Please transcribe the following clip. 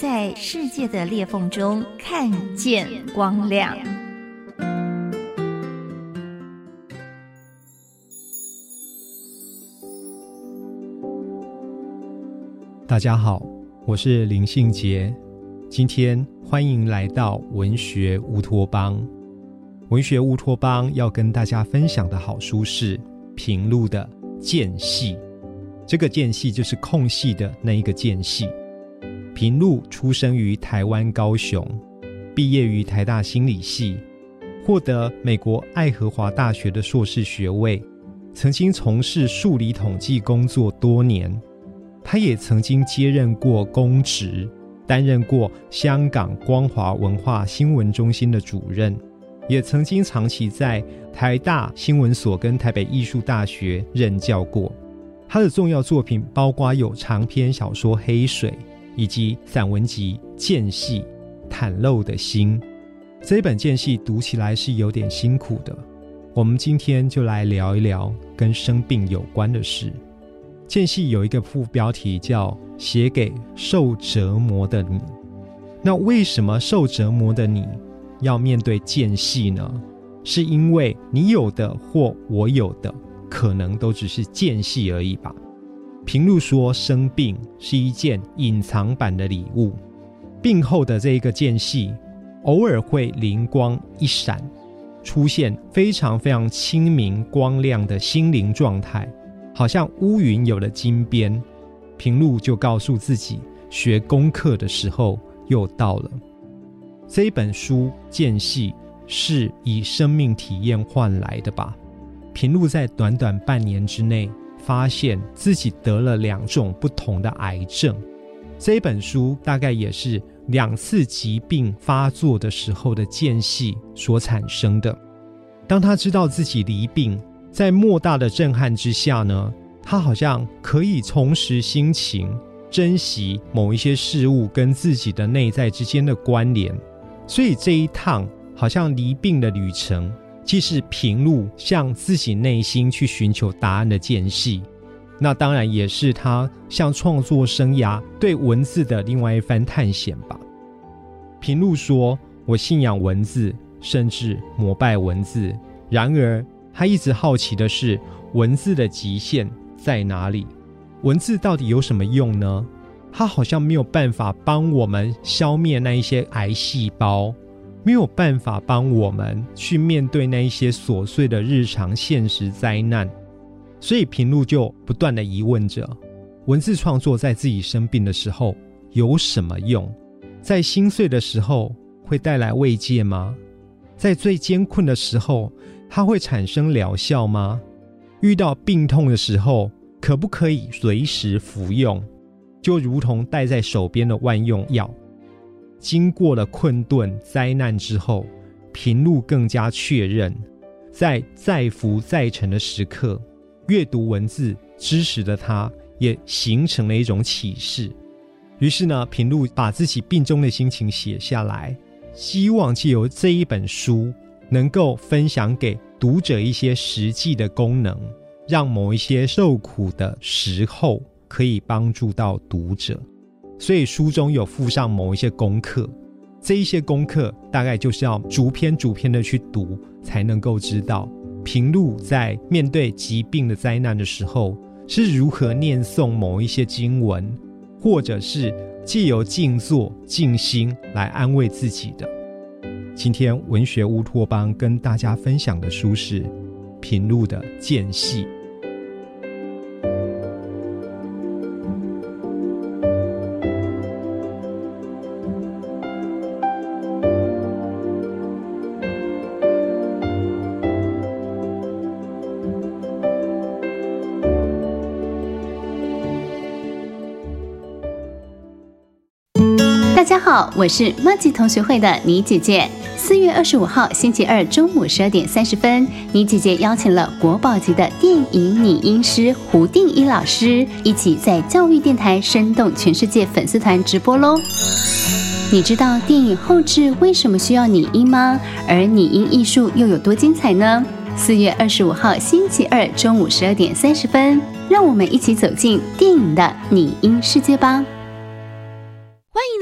在世界的裂缝中看见光亮。大家好，我是林信杰，今天欢迎来到文学乌托邦。文学乌托邦要跟大家分享的好书是平路的《间隙》。这个间隙就是空隙的那一个间隙。平路出生于台湾高雄，毕业于台大心理系，获得美国爱荷华大学的硕士学位，曾经从事数理统计工作多年。他也曾经接任过公职，担任过香港光华文化新闻中心的主任，也曾经长期在台大新闻所跟台北艺术大学任教过。他的重要作品包括有长篇小说《黑水》，以及散文集《间隙》，袒露的心。这本《间隙》读起来是有点辛苦的。我们今天就来聊一聊跟生病有关的事。《间隙》有一个副标题叫“写给受折磨的你”。那为什么受折磨的你要面对间隙呢？是因为你有的或我有的。可能都只是间隙而已吧。平路说，生病是一件隐藏版的礼物。病后的这一个间隙，偶尔会灵光一闪，出现非常非常清明光亮的心灵状态，好像乌云有了金边。平路就告诉自己，学功课的时候又到了。这一本书间隙是以生命体验换来的吧。平路在短短半年之内，发现自己得了两种不同的癌症。这本书大概也是两次疾病发作的时候的间隙所产生的。当他知道自己离病，在莫大的震撼之下呢，他好像可以重拾心情，珍惜某一些事物跟自己的内在之间的关联。所以这一趟好像离病的旅程。既是平路向自己内心去寻求答案的间隙，那当然也是他向创作生涯对文字的另外一番探险吧。平路说：“我信仰文字，甚至膜拜文字。然而，他一直好奇的是，文字的极限在哪里？文字到底有什么用呢？它好像没有办法帮我们消灭那一些癌细胞。”没有办法帮我们去面对那一些琐碎的日常现实灾难，所以平路就不断的疑问着：文字创作在自己生病的时候有什么用？在心碎的时候会带来慰藉吗？在最艰困的时候，它会产生疗效吗？遇到病痛的时候，可不可以随时服用？就如同戴在手边的万用药。经过了困顿灾难之后，平路更加确认，在再浮再沉的时刻，阅读文字知识的他，也形成了一种启示。于是呢，平路把自己病中的心情写下来，希望借由这一本书，能够分享给读者一些实际的功能，让某一些受苦的时候，可以帮助到读者。所以书中有附上某一些功课，这一些功课大概就是要逐篇逐篇的去读，才能够知道平路在面对疾病的灾难的时候是如何念诵某一些经文，或者是借由静坐静心来安慰自己的。今天文学乌托邦跟大家分享的书是平路的间隙。大家好，我是麦吉同学会的倪姐姐。四月二十五号星期二中午十二点三十分，倪姐姐邀请了国宝级的电影拟音师胡定一老师，一起在教育电台生动全世界粉丝团直播喽。你知道电影后置为什么需要拟音吗？而拟音艺术又有多精彩呢？四月二十五号星期二中午十二点三十分，让我们一起走进电影的拟音世界吧。